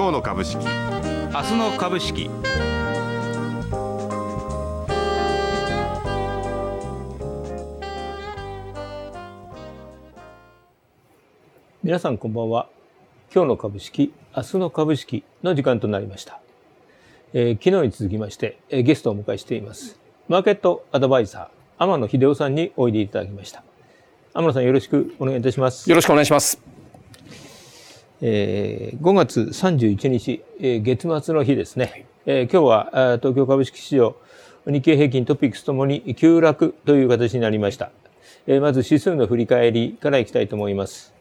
今日の株式。明日の株式。皆さんこんばんは。今日の株式明日の株式の時間となりました、えー、昨日に続きまして、えー、ゲストをお迎えしています。マーケットアドバイザー天野秀夫さんにおいでいただきました。天野さんよろしくお願いいたします。よろしくお願いしますえー、5月31日、えー、月末の日ですね、はい、えー、今日は東京株式市場日経平均トピックスともに急落という形になりました、えー、まず指数の振り返りからいきたいと思います。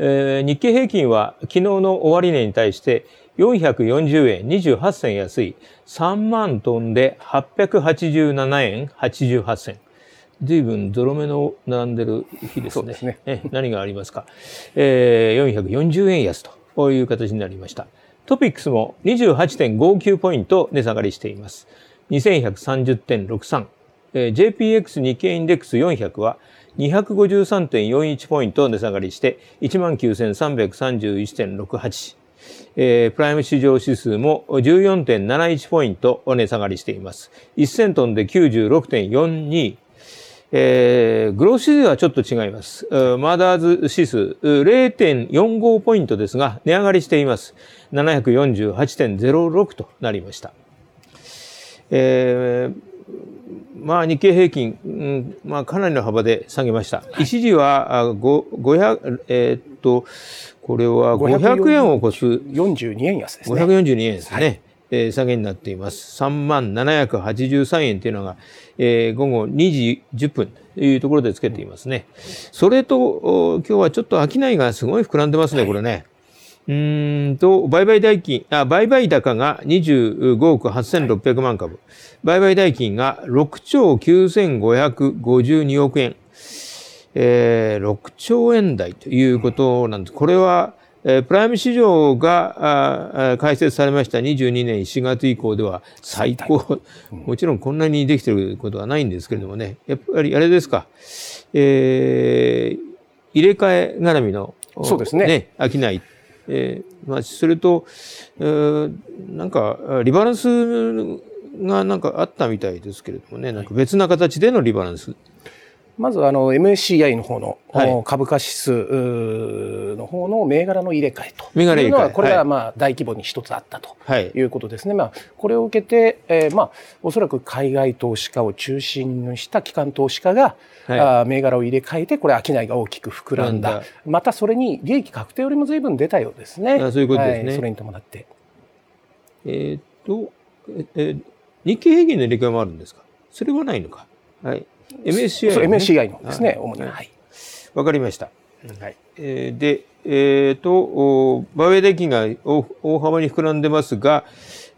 えー、日経平均は昨日の終値に対して440円28銭安い3万トンで887円88銭。随分ゾロ目の並んでる日ですね。すねえ何がありますか？えー、440円安という形になりました。トピックスも28.59ポイント値下がりしています。2130.63。えー、JPX 日経インデックス400は253.41ポイント値下がりして19,331.68。えー、プライム市場指数も14.71ポイント値下がりしています。1000トンで96.42。えー、グロース指数はちょっと違います。マダーズ指数0.45ポイントですが、値上がりしています。748.06となりました。えー、まあ、日経平均、うん、まあ、かなりの幅で下げました。はい、一時は、500、えー、っと、これは500円を超す。42円安ですね。542円ですね。はいえー、下げになっています。3万783円というのが、えー、午後2時10分というところでつけていますね。それと、今日はちょっと商いがすごい膨らんでますね、これね。うんと、売買代金、あ、売買高が25億8600万株。売買代金が6兆9552億円。えー、6兆円台ということなんです。これは、えー、プライム市場があ開設されました22年4月以降では最高、もちろんこんなにできてることはないんですけれどもね、やっぱりあれですか、えー、入れ替え絡みの、そうですね。ね、商い。えー、まあ、それと、えー、なんか、リバランスがなんかあったみたいですけれどもね、なんか別な形でのリバランス。まずあの MSCI の方の、株価指数の方の銘柄の入れ替えというのはこれがまあ大規模に一つあったということですね。まあこれを受けて、えー、まあおそらく海外投資家を中心にした機関投資家が、はい、あ銘柄を入れ替えてこれ商いが大きく膨らんだ。またそれに利益確定よりも随分出たようですね。そういうことですね。はい、それに伴って。えー、っと、えー、日経平均の入れ替えもあるんですか？それはないのか。はい。MSCI、ね、MSCI のですね、主に。はい。わかりました。はい。えー、で、えっ、ー、と、売買代金が大幅に膨らんでますが、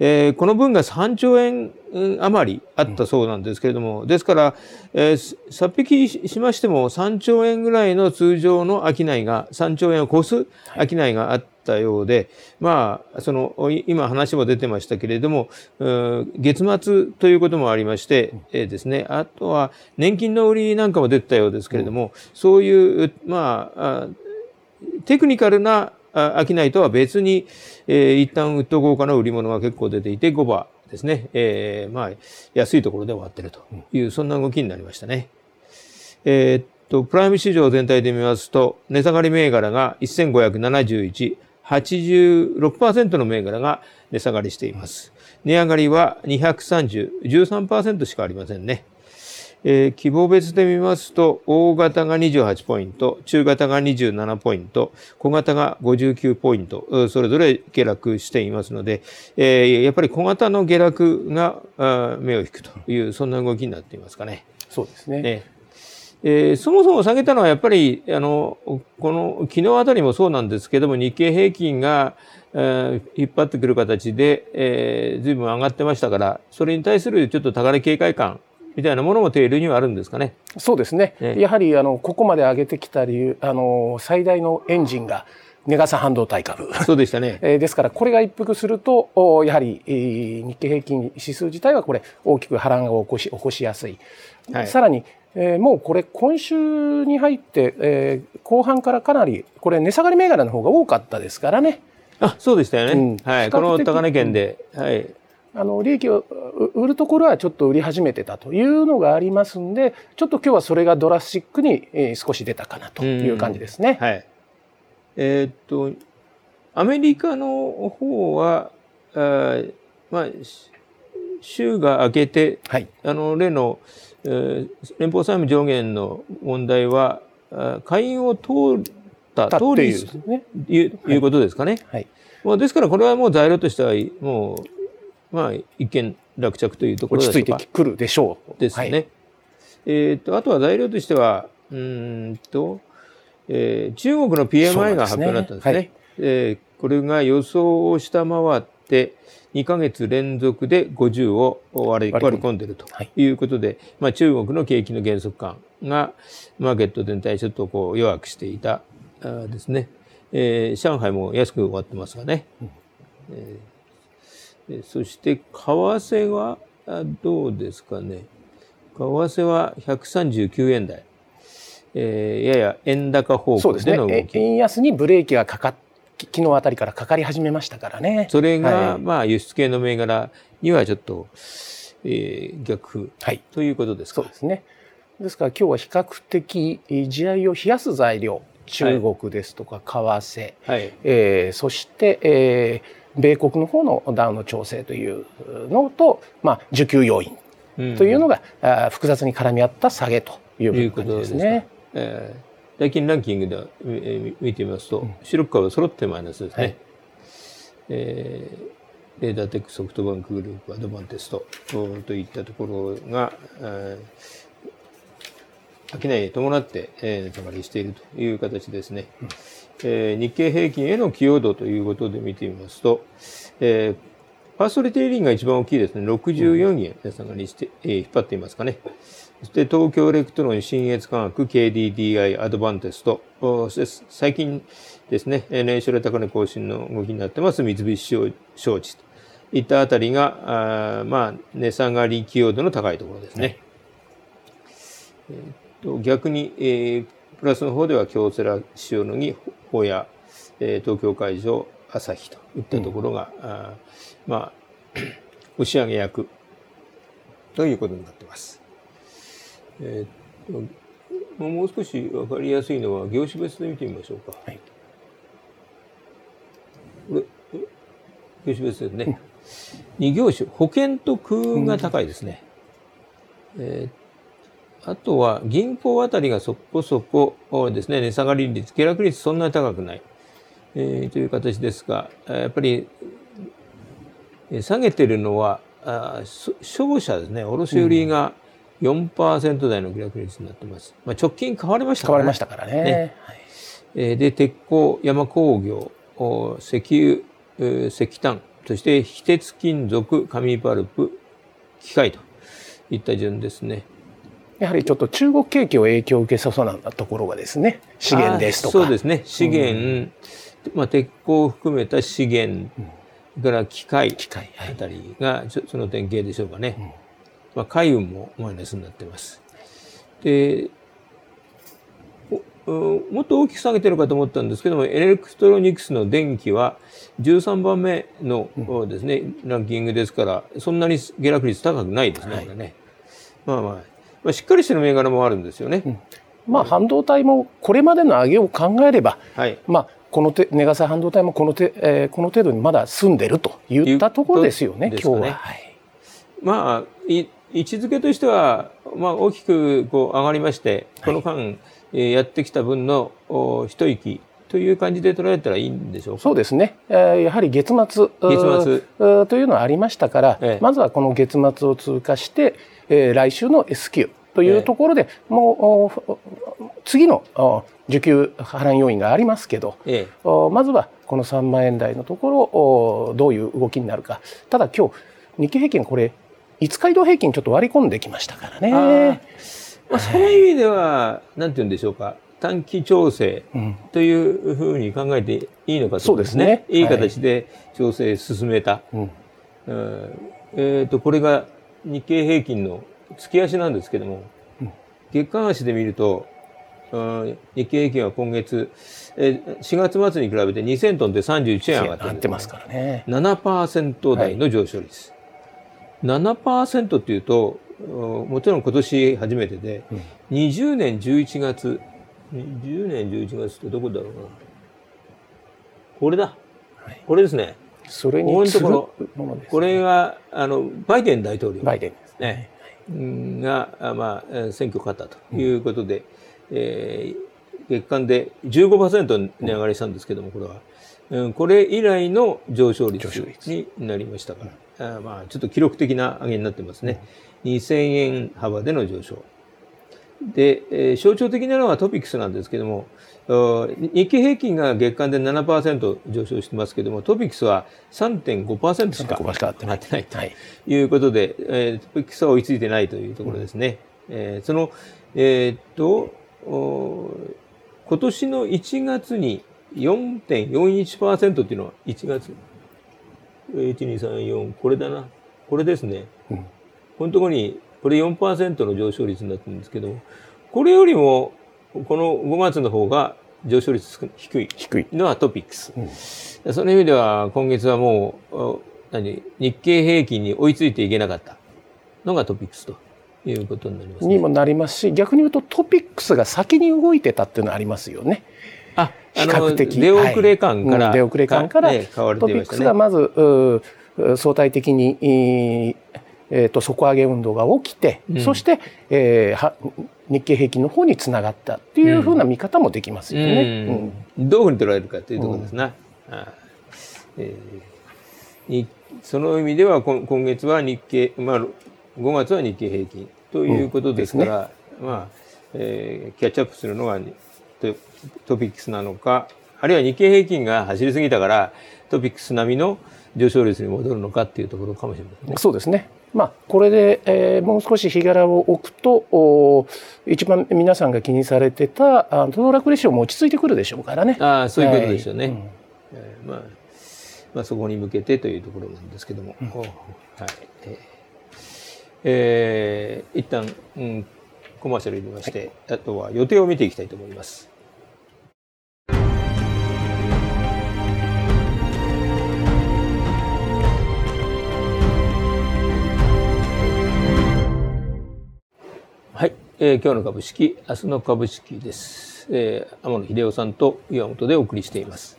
えー、この分が3兆円余りあったそうなんですけれども、ですから、えー、さ引きしましても3兆円ぐらいの通常の商いが、3兆円を超す商いがあったようで、まあ、その、今話も出てましたけれども、月末ということもありまして、えー、ですね、あとは年金の売りなんかも出てたようですけれども、そういう、まあ、テクニカルな商いとは別に、えー、一旦ウッド豪華の売り物が結構出ていて、5番ですね、えー、まあ、安いところで終わってるという、そんな動きになりましたね。えー、っと、プライム市場全体で見ますと、値下がり銘柄が1571、86%の銘柄が値下がりしています。値上がりは230、13%しかありませんね。えー、希望別で見ますと、大型が28ポイント、中型が27ポイント、小型が59ポイント、それぞれ下落していますので、えー、やっぱり小型の下落が目を引くという、そんな動きになっていますかね。そうですね。ねえー、そもそも下げたのはやっぱり、あの、この、昨日あたりもそうなんですけども、日経平均が、えー、引っ張ってくる形で、えー、随分上がってましたから、それに対するちょっと高値警戒感みたいなものもテールにはあるんですかね。そうですね。ねやはりあのここまで上げてきた理由、あの最大のエンジンがネガサ半導体株。そうでしたね。えですからこれが一服すると、やはり、えー、日経平均指数自体はこれ大きく波乱を起こし起こしやすい。はい、さらに、えー、もうこれ今週に入って、えー、後半からかなりこれ値下がり銘柄の方が多かったですからね。あそうでしたよね、うん、はい、この高値圏で、はい、あの利益を売るところはちょっと売り始めてたというのがありますんでちょっと今日はそれがドラスチックに少し出たかなという感じですね。はい、えー、っとアメリカの方はあまあ週が明けて、はい、あの例の、えー、連邦債務上限の問題は会員を通った通りという,、いうことですかね。はい、まあ、ですからこれはもう材料としてはもうまあ、一見落着というところ落ち着いてくるでしょう。ですね。はい、えっ、と、あとは材料としては、うんと、えー、中国の PMI が発表になったんですね。すねはい、えー、これが予想を下回って、2か月連続で50を割り込んでいるということで、はい、まあ、中国の景気の減速感がマーケット全体ちょっとこう弱くしていたですね。えー、上海も安く終わってますがね。うん、えーそして為替はどうですかね。為替は139円台。えー、やや円高方向での動き。ね、円安にブレーキがかかっ昨日あたりからかかり始めましたからね。それが、はい、まあ輸出系の銘柄にはちょっと、えー、逆、はい、ということですか。そうですね。ですから今日は比較的地合いを冷やす材料、中国ですとか為替、はい、えー、そして、えー、米国の方のダウンの調整というのと、まあ、需給要因というのが、うん、複雑に絡み合った下げという感じですね。えー、最近ランキングで、えー、見てみますと、うん、白川は揃ってマイナスですね。はい、えー、レーダーテックソフトバンクグループアドバンテストといったところが、えー、商いに伴って、えー、値下がりしているという形ですね。うんえー、日経平均への寄与度ということで見てみますと、えー、ファーストリテイリングが一番大きいですね。64円値下がりして、えー、引っ張っていますかね。そして東京エレクトロン、信越化学、KDDI、アドバンテスト、最近ですね、年初で高値更新の動きになってます、三菱商事といったあたりが、あまあ、値下がり寄与度の高いところですね。えー、と逆に、えー、プラスの方では京セラ、塩野義、保谷、えー、東京海上、朝日といったところが、うん、あまあ、押し上げ役ということになっています。えー、もう少し分かりやすいのは業種別で見てみましょうか。はい、これ業種別ですね。2業種、保険と空運が高いですね。うん、えーあとは銀行あたりがそこそこですね、値下がり率、下落率そんなに高くない、えー、という形ですが、やっぱり下げてるのは、あ商社ですね、卸売が4%台の下落率になってます。まあ、直近変わりましたからね。変わりましたからね。ねはい、で、鉄鋼、山工業、石油、石炭、そして非鉄金属、紙パルプ、機械といった順ですね。やはりちょっと中国景気を影響を受けそうなところがですね資源ですとか。そうですね。資源、うん、まあ、鉄鋼を含めた資源、うん、から機械あたりがその典型でしょうかね、うん、まあ、海運もマイナスになってます。でもっと大きく下げてるかと思ったんですけどもエレクトロニクスの電気は13番目のですね、ランキングですからそんなに下落率高くないですね、はい、ね。まあまあまあ、しっかりしてる銘柄もあるんですよね。うん、まあ、半導体もこれまでの上げを考えれば、はい、まあ、この値がさ半導体もこのて、えー、この程度にまだ済んでるといったところですよね、ね。今日は。はい、まあい、位置づけとしては、まあ、大きくこう上がりまして、この間、はい、やってきた分の一息という感じで捉えたらいいんでしょうか？そうですね、えー、やはり月末月末。というのはありましたから、ええ、まずはこの月末を通過して、えー、来週の S q というところで、え、もう次の需給波乱要因がありますけど、ええ、まずはこの3万円台のところどういう動きになるか。ただ今日日経平均これ5日移動平均ちょっと割り込んできましたからね。まあ、そういう意味では、なんて言うんでしょうか？短期調整というふうに考えていいのかと、そうですね。いい形で調整進めた。はい、えっ、ー、と、これが日経平均の月足なんですけども、月間足で見ると、日経平均は今月、え4月末に比べて2000トンで31円上がってる、ってますからね。7%台の上昇率。はい、7%っていうと、もちろん今年初めてで、うん、20年11月、20年11月ってどこだろうな。これだ。はい、これですね。それに次ぐものです、ね、これが、あの、バイデン大統領。バイデンですね。が、まあ、選挙勝ったということで、うん、えー、月間で15%値上がりしたんですけども、これは。うん、これ以来の上昇率になりましたから、あまあ、ちょっと記録的な上げになってますね。2000円幅での上昇。で、えー、象徴的なのはトピックスなんですけども、日経平均が月間で7%上昇してますけども、トピックスは3.5%しかなってないということで、えー、トピックスは追いついてないというところですね。うん、えー、その、えー、っと、今年の1月に4.41%っていうのは1月。1、2、3、4、これだな。これですね。うん、このところに、これ4%の上昇率になってるんですけど、これよりも、この5月の方が上昇率低い。低い。のはトピックス、うん、その意味では今月はもう何？日経平均に追いついていけなかった。のがトピックスと。いうことになります、ね、にもなりますし逆に言うとトピックスが先に動いてたっていうのはありますよね。あ比較的。出遅れ感から、はい、出遅れ感から、ね、トピックスがまず相対的に、えーと、底上げ運動が起きて、うん、そして、えー、は日経平均の方につながったっていうふうな見方もできますよね。うん、どういうふうに捉えるかというところですな。えー、その意味では今月は日経、まあ、5月は日経平均ということですから、うんね、まあえー、キャッチアップするのがトピックスなのかあるいは日経平均が走りすぎたからトピックス並みの上昇率に戻るのかっていうところかもしれませんね。そうですね。まあ、これで、えー、もう少し日柄を置くと一番皆さんが気にされてた騰落レシオも落ち着いてくるでしょうからね。あそういうことですよね。はいうん、えー、まあまあ、そこに向けてというところなんですけども。うん、はいえー、一旦、うん、コマーシャル入れまして、はい、あとは予定を見ていきたいと思います。えー、今日の株式、明日の株式です。えー、天野秀夫さんと岩本でお送りしています。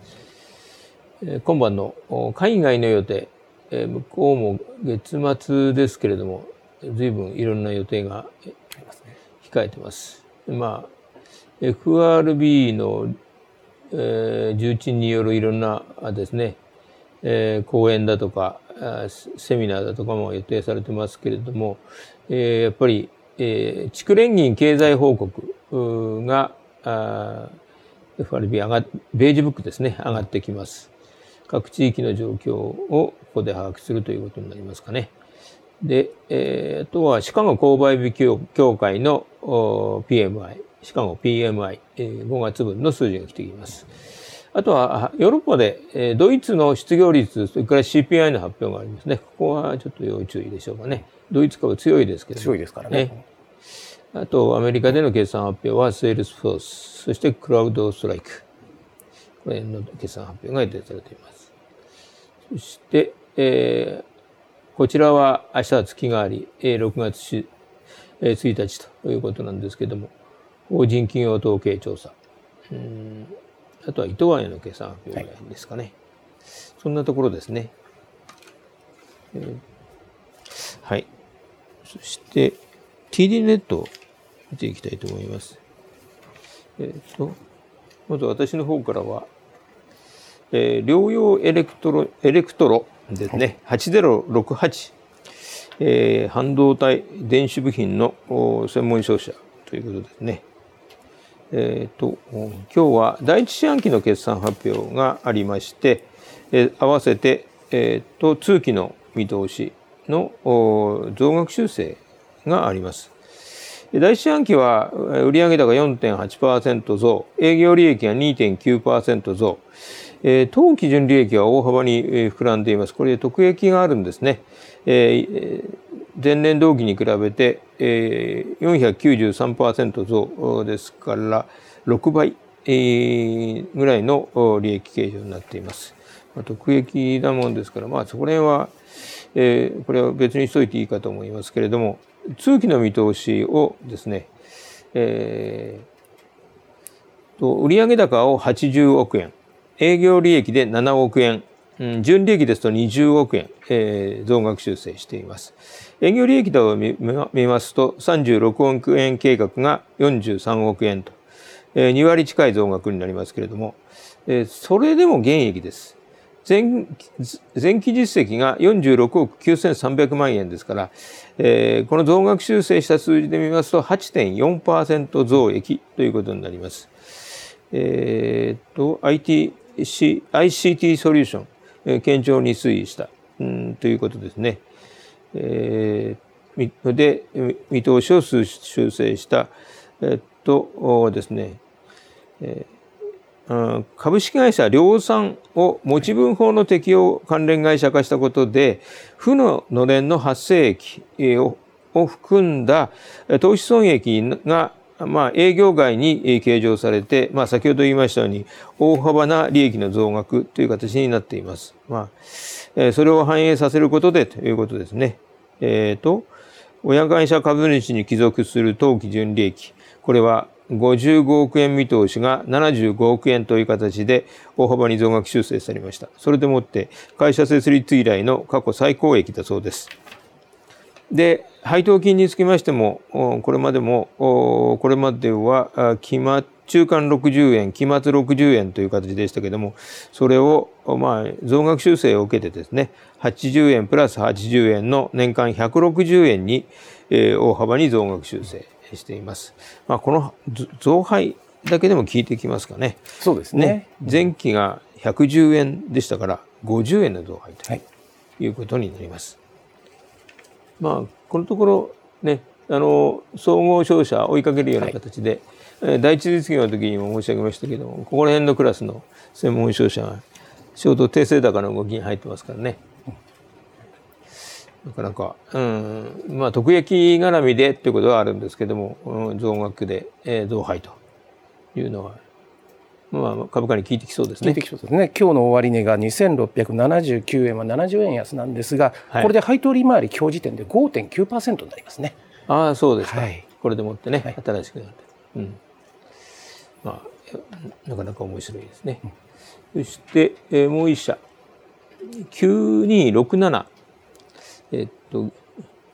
えー、今晩の海外の予定、えー、向こうも月末ですけれども、随分いろんな予定が控えてます。まあ、FRB の、えー、重鎮によるいろんなですね、えー、講演だとか、セミナーだとかも予定されてますけれども、えー、やっぱりえー、地区連銀経済報告が、FRB 上が、ベージブックですね、上がってきます。各地域の状況をここで把握するということになりますかね。で、えー、あとはシカゴ購買日協会の PMI、シカゴ PMI、えー、5月分の数字が来ています。あとは、ヨーロッパで、えー、ドイツの失業率、それから CPI の発表がありますね。ここはちょっと要注意でしょうかね。ドイツ株強いですけど、強いですからね。ねあと、アメリカでの決算発表は、セールスフォース、そしてクラウドストライク。これの決算発表が予定されています。そして、えー、こちらは明日は月替わり、6月1日ということなんですけども、法人企業統計調査。うんあとは伊藤園の決算発表ぐらいですかね。はい、そんなところですね。えー、はい。そして、TD ネット見ていきたいと思います。えっ、ー、と、まず私の方からは、えー、菱洋エレクトロ、エレクトロですね、8068、えー、半導体電子部品の専門商社ということですね。え、ー、と、今日は第一四半期の決算発表がありまして、えー、合わせて、えっ、ー、と、通期の見通しの増額修正があります。第一四半期は売上高4.8%増、営業利益が2.9%増、えー、当基準利益は大幅に膨らんでいます。これで特益があるんですね。えー、前年同期に比べて、えー、493%増ですから6倍、えー、ぐらいの利益計上になっています。まあ、特益なもんですから、まあ、そこら辺は、えー、これは別にしといていいかと思いますけれども、通期の見通しをですね、えー、と売上高を80億円、営業利益で7億円、純利益ですと20億円、えー、増額修正しています。営業利益度を見ますと36億円計画が43億円と、えー、2割近い増額になりますけれども、えー、それでも減益です。前前期実績が46億9300万円ですから、えー、この増額修正した数字で見ますと8.4%増益ということになります。えー、と IT ICT ソリューション、えー、堅調に推移した、うん、ということですね。えー、で見通しを修正した、えっとですね、えー株式会社量産を持ち分法の適用関連会社化したことで、負ののれんの発生益を含んだ投資損益がまあ、営業外に計上されて、まあ、先ほど言いましたように、大幅な利益の増額という形になっています。まあ、それを反映させることでということですね。えっ、ー、と、親会社株主に帰属する当期純利益。これは55億円見通しが75億円という形で大幅に増額修正されました。それでもって会社設立以来の過去最高益だそうです。で、配当金につきましても、これまでも、これまでは、期末、中間60円、期末60円という形でしたけども、それを、まあ、増額修正を受けてですね、80円プラス80円の年間160円に、えー、大幅に増額修正しています。まあ、この増配だけでも効いてきますかね。そうですね。ね前期が110円でしたから、50円の増配ということになります。はい、まあ、このところね、あの、総合商社追いかけるような形で、はい、第一実業の時にも申し上げましたけども、ここら辺のクラスの専門商社が、ちょうど訂正高の動きに入ってますからね。なかなか、うん、まあ、特益絡みでっていうことはあるんですけども、うん、増額で、えー、増配というのは、まあ、株価に効いてきそうですね。効いてきそうですね。今日の終値が2679円は70円安なんですが、はい、これで配当利回り今日時点で5.9%になりますね。ああ、そうですか。はい、これでもってね、はい、新しくなって。うん。まあ、なかなか面白いですね。うん、そして、えー、もう一社。9267。えっと、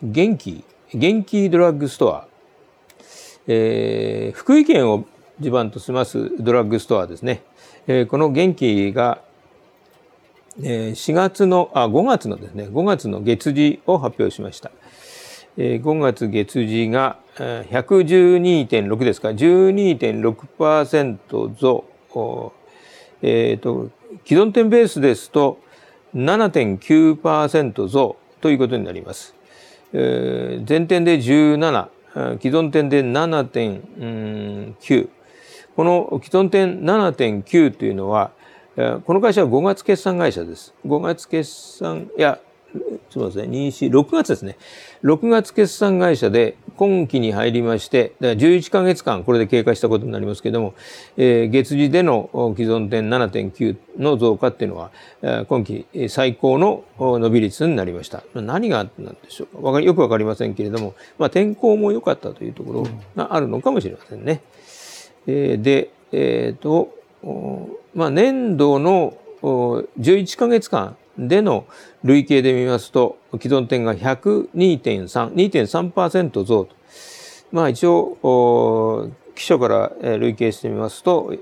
元気、元気ドラッグストア、えー、福井県を地盤としますドラッグストアですね。えー、この元気が、えー、4月の、あ、5月のですね、5月の月次を発表しました。えー、5月月次が112.6ですか、12.6%増。えっ、ー、と、既存店ベースですと7.9%増。ということになります。えー、前点で17、既存点で7.9。この既存点7.9というのは、この会社は5月決算会社です。5月決算、いや、すみません、2、4、6月ですね。6月決算会社で今期に入りまして、だから11ヶ月間これで経過したことになりますけれども、えー、月次での既存点7.9の増加っていうのは、今期最高の伸び率になりました。何があったんでしょうかよくわかりませんけれども、まあ、天候も良かったというところがあるのかもしれませんね。えー、で、えっ、ー、と、まあ、年度の11ヶ月間での累計で見ますと、既存店が102.3、2.3%増と。まあ一応、基礎から累計してみますと、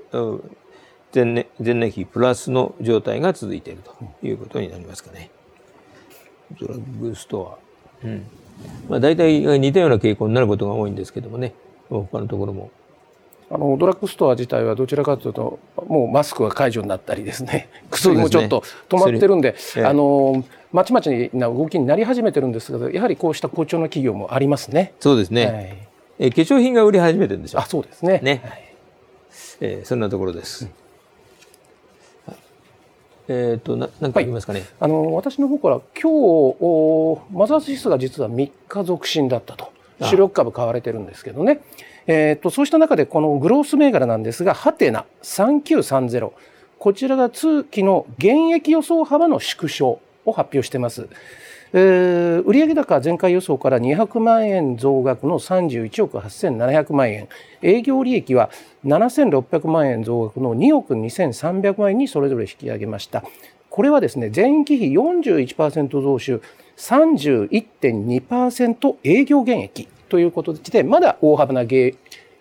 前年前年比プラスの状態が続いているということになりますかね。ドラッグストア。うん。まあ大体似たような傾向になることが多いんですけどもね、他のところもあのドラッグストア自体はどちらかというともうマスクが解除になったりですね。薬もちょっと止まってるんで、ね、あのまちまちな動きになり始めてるんですけどやはりこうした好調な企業もありますね。そうですね、はい、え化粧品が売り始めてるんでしょ？あそうですね。ね、はい、えー、そんなところです。えっ、ー、とな何か言いますかね、はい、あの私の方から今日マザーズ指数が実は3日続伸だったと。主力株買われてるんですけどねえーと、そうした中でこのグロース銘柄なんですがハテナ3930こちらが通期の現役予想幅の縮小を発表しています。えー、売上高前回予想から200万円増額の31億8700万円。営業利益は7600万円増額の2億2300万円にそれぞれ引き上げました。これはですね前期比41%増収31.2%営業減益。ということでまだ大幅な減、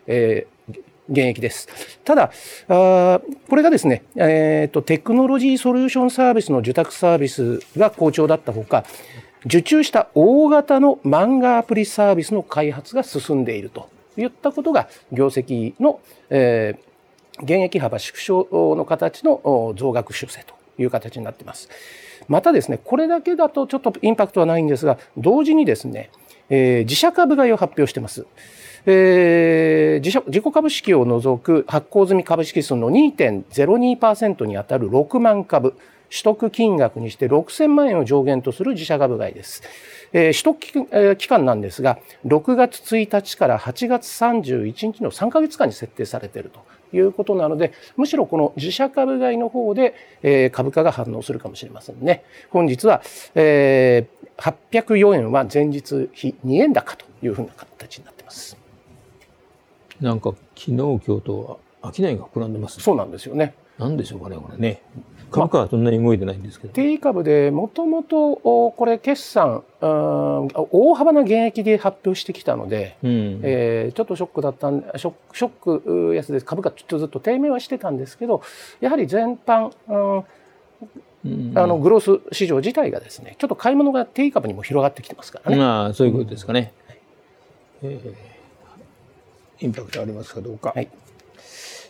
えー、減益です。ただ、あこれがですね、えーと、テクノロジーソリューションサービスの受託サービスが好調だったほか、受注した大型の漫画アプリサービスの開発が進んでいるといったことが、業績の、えー、減益幅縮小の形の増額修正という形になっています。またですね、これだけだとちょっとインパクトはないんですが、同時にですね、えー、自社株買いを発表しています。えー、自自己株式を除く発行済み株式数の2.02%に当たる6万株、取得金額にして6000万円を上限とする自社株買いです。えー、取得期間なんですが、6月1日から8月31日の3ヶ月間に設定されているということなので、むしろこの自社株買いの方で、えー、株価が反応するかもしれませんね。本日は、えー、804円は前日比2円高というふうな形になっています。なんか昨日今日とは商いが膨らんでます、ね、そうなんですよね。なんでしょうかね、これね。株価はそんなに動いてないんですけど。定位株でもともとこれ決算大幅な減益で発表してきたので、うん、えー、ちょっとショックだったんショショック安で株価ちょっとずっと低迷はしてたんですけどやはり全般、うん、あのグロース市場自体がですねちょっと買い物が定位株にも広がってきてますからね。まあそういうことですかね。うん、えー、インパクトありますかどうか。はい、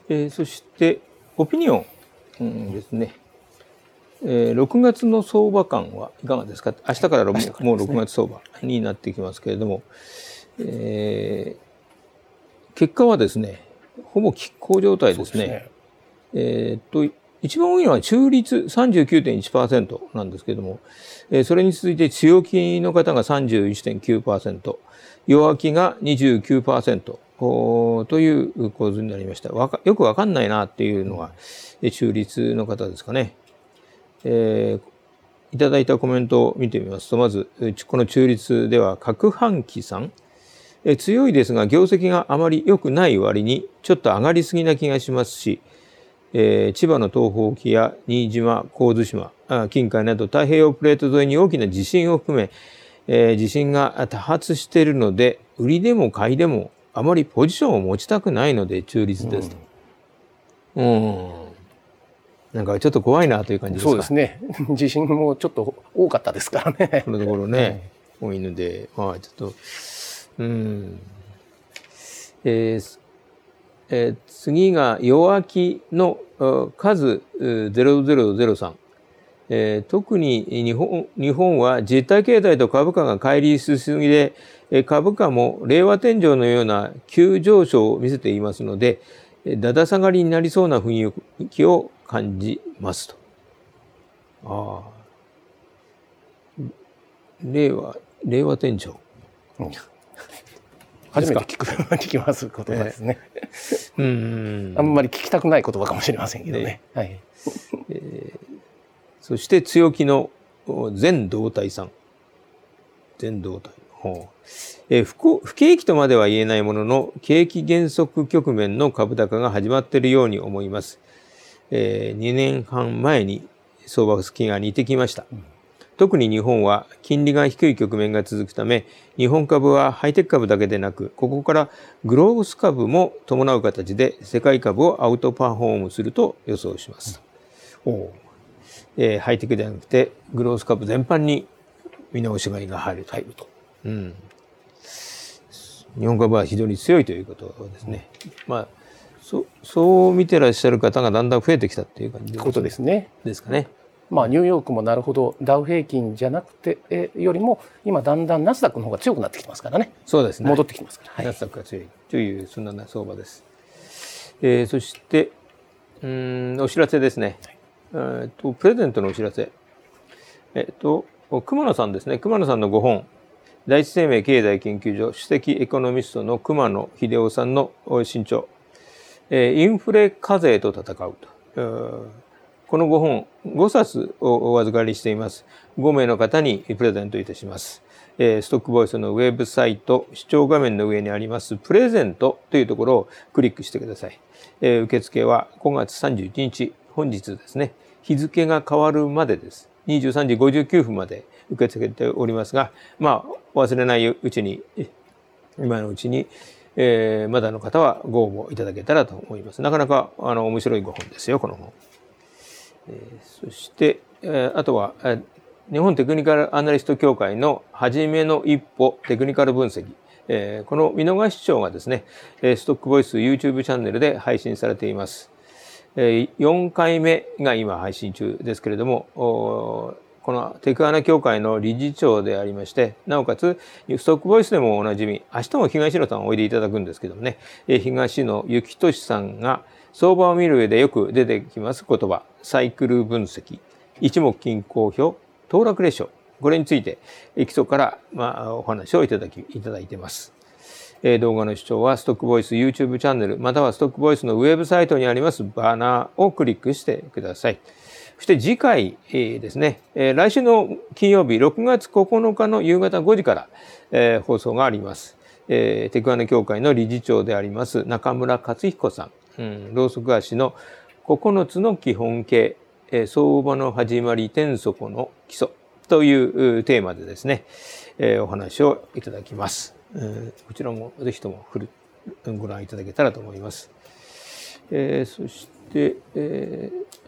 えー、そしてオピニオン、うん、ですね。えー、6月の相場感はいかがですか？明日からもう6月相場になってきますけれども、えー、結果はですねほぼ拮抗状態ですね。すねえー、っと一番多いのは中立39.1%なんですけれども、えー、それに続いて強気の方が31.9%弱気が29%という構図になりました。よくわかんないなっていうのが中立の方ですかね。えー、いただいたコメントを見てみますと、まず、この中立では、各半期さん、え強いですが、業績があまり良くない割に、ちょっと上がりすぎな気がしますし、えー、千葉の東方沖や新島、神津島、近海など太平洋プレート沿いに大きな地震を含め、えー、地震が多発しているので、売りでも買いでもあまりポジションを持ちたくないので中立ですと。うん、うんなんかちょっと怖いなという感じですか？そうですね。地震もちょっと多かったですからね。このところね、多いので、まあちょっと、うん。えーえー、次が弱気の数0003。えー、特に日本日本は実体経済と株価が乖離しすぎで、えー、株価も令和天井のような急上昇を見せていますので、だだ下がりになりそうな雰囲気を感じますと。ああ。令和、令和天井。うん、初めて聞く、聞きます言葉ですね。えー、うん。あんまり聞きたくない言葉かもしれませんけどね。ねはい。えー、そして強気の全動体さん。全動体。ほうえー、不不景気とまでは言えないものの、景気減速局面の株高が始まっているように思います。えー、2年半前に相場付きが似てきました。特に日本は金利が低い局面が続くため、日本株はハイテク株だけでなく、ここからグロース株も伴う形で世界株をアウトパフォームすると予想します。うん、えー、ハイテクではなくて、グロース株全般に見直し買いが入ると。入ると。うん。日本株は非常に強いということですね。まあそそう見てらっしゃる方がだんだん増えてきたっていう感じことですね。ですかね。まあ、ニューヨークもなるほどダウ平均じゃなくてえよりも今だんだんナスダックの方が強くなってきてますからね。そうですね。戻ってきてますから。はい、ナスダックが強いというそんな相場です。えー、そしてうんお知らせですね。えー、っと、プレゼントのお知らせ。えっと、熊野さんですね。熊野さんの5本。第一生命経済研究所首席エコノミストの熊野秀夫さんの新潮。えインフレ課税と戦うと。この5本、5冊をお預かりしています。5名の方にプレゼントいたします。えストックボイスのウェブサイト、視聴画面の上にありますプレゼントというところをクリックしてください。え受付は5月31日、本日ですね、日付が変わるまでです。23時59分まで受け付けておりますが、まあ、忘れないうちに、今のうちに、えー、まだの方はご応募いただけたらと思います。なかなか、あの、面白いご本ですよ、この本。えー、そして、えー、あとは、えー、日本テクニカルアナリスト協会の初めの一歩テクニカル分析。えー、この見逃し視聴がですね、ストックボイス YouTube チャンネルで配信されています。4回目が今配信中ですけれども、このテクアナ協会の理事長でありまして、なおかつ、ストックボイスでもおなじみ、明日も東野さんおいでいただくんですけどもね、東野幸俊さんが相場を見る上でよく出てきます言葉、サイクル分析、一目均衡表、騰落レショ、これについて基礎から、まあ、お話をいただき、いただいてます。え動画の視聴はストックボイス YouTube チャンネル、またはストックボイスのウェブサイトにありますバナーをクリックしてください。そして次回、えですね、え来週の金曜日6月9日の夕方5時から、え放送があります。えテクアネ協会の理事長であります中村克彦さん、うん、ローソク足の9つの基本形、え相場の始まり、天底の基礎というテーマでですね、えお話をいただきます。こちらもぜひともご覧いただけたらと思います。えー、そして、えー、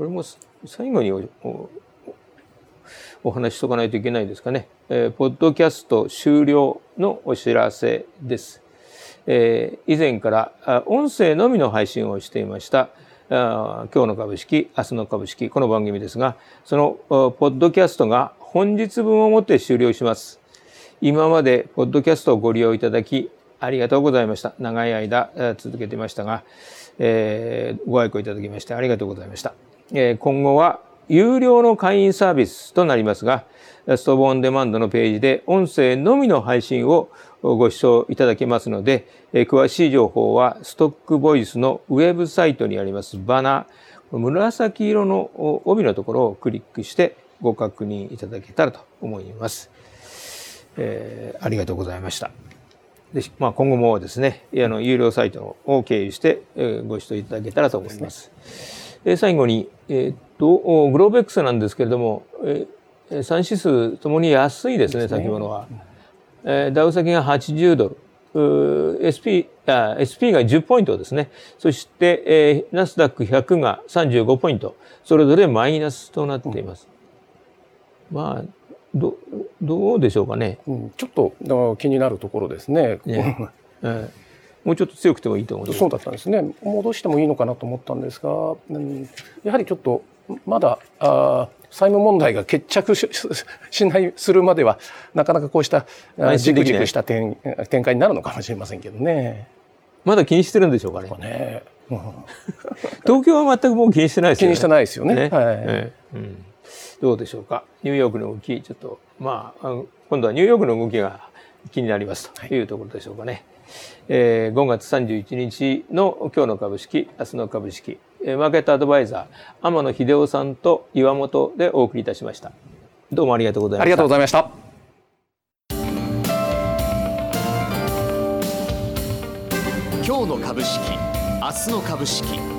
これも最後にお話しとかないといけないですかね。えー、ポッドキャスト終了のお知らせです。えー、以前から音声のみの配信をしていましたあ今日の株式、明日の株式、この番組ですが、そのポッドキャストが本日分をもって終了します。今までポッドキャストをご利用いただき、ありがとうございました。長い間続けてましたが、えー、ご愛顧いただきましてありがとうございました。えー、今後は有料の会員サービスとなりますが、ストボオンデマンドのページで音声のみの配信をご視聴いただけますので、えー、詳しい情報はストックボイスのウェブサイトにありますバナー、紫色の帯のところをクリックしてご確認いただけたらと思います。えー、ありがとうございました。でまあ、今後もですね、あの有料サイトを経由して、えー、ご視聴いただけたらと思います。で、ね、最後に、えー、っと、グローベックスなんですけれども、えー、3指数ともに安いですね、先物は。えー、ダウ先が80ドル。SP, あ SP が10ポイントですね。そして、えー、ナスダック100が35ポイント。それぞれマイナスとなっています。うん、まあ、どどうでしょうかね、うん、ちょっとだから気になるところですね。ね。えー、もうちょっと強くてもいいと思うそうだったんですね。戻してもいいのかなと思ったんですが、うん、やはりちょっとまだあ債務問題が決着ししないするまではなかなかこうしたじくじくした展展開になるのかもしれませんけどね。まだ気にしてるんでしょうかね。ね。うん、東京は全くもう気にしてないですよね。気にしてないですよね。ね。はい、えーうんどうでしょうか？ニューヨークの動き、ちょっと、まあ、今度はニューヨークの動きが気になりますというところでしょうかね。はい、えー、5月31日の今日の株式、明日の株式、マーケットアドバイザー、天野秀夫さんと岩本でお送りいたしました。どうもありがとうございました。ありがとうございました。今日の株式、明日の株式。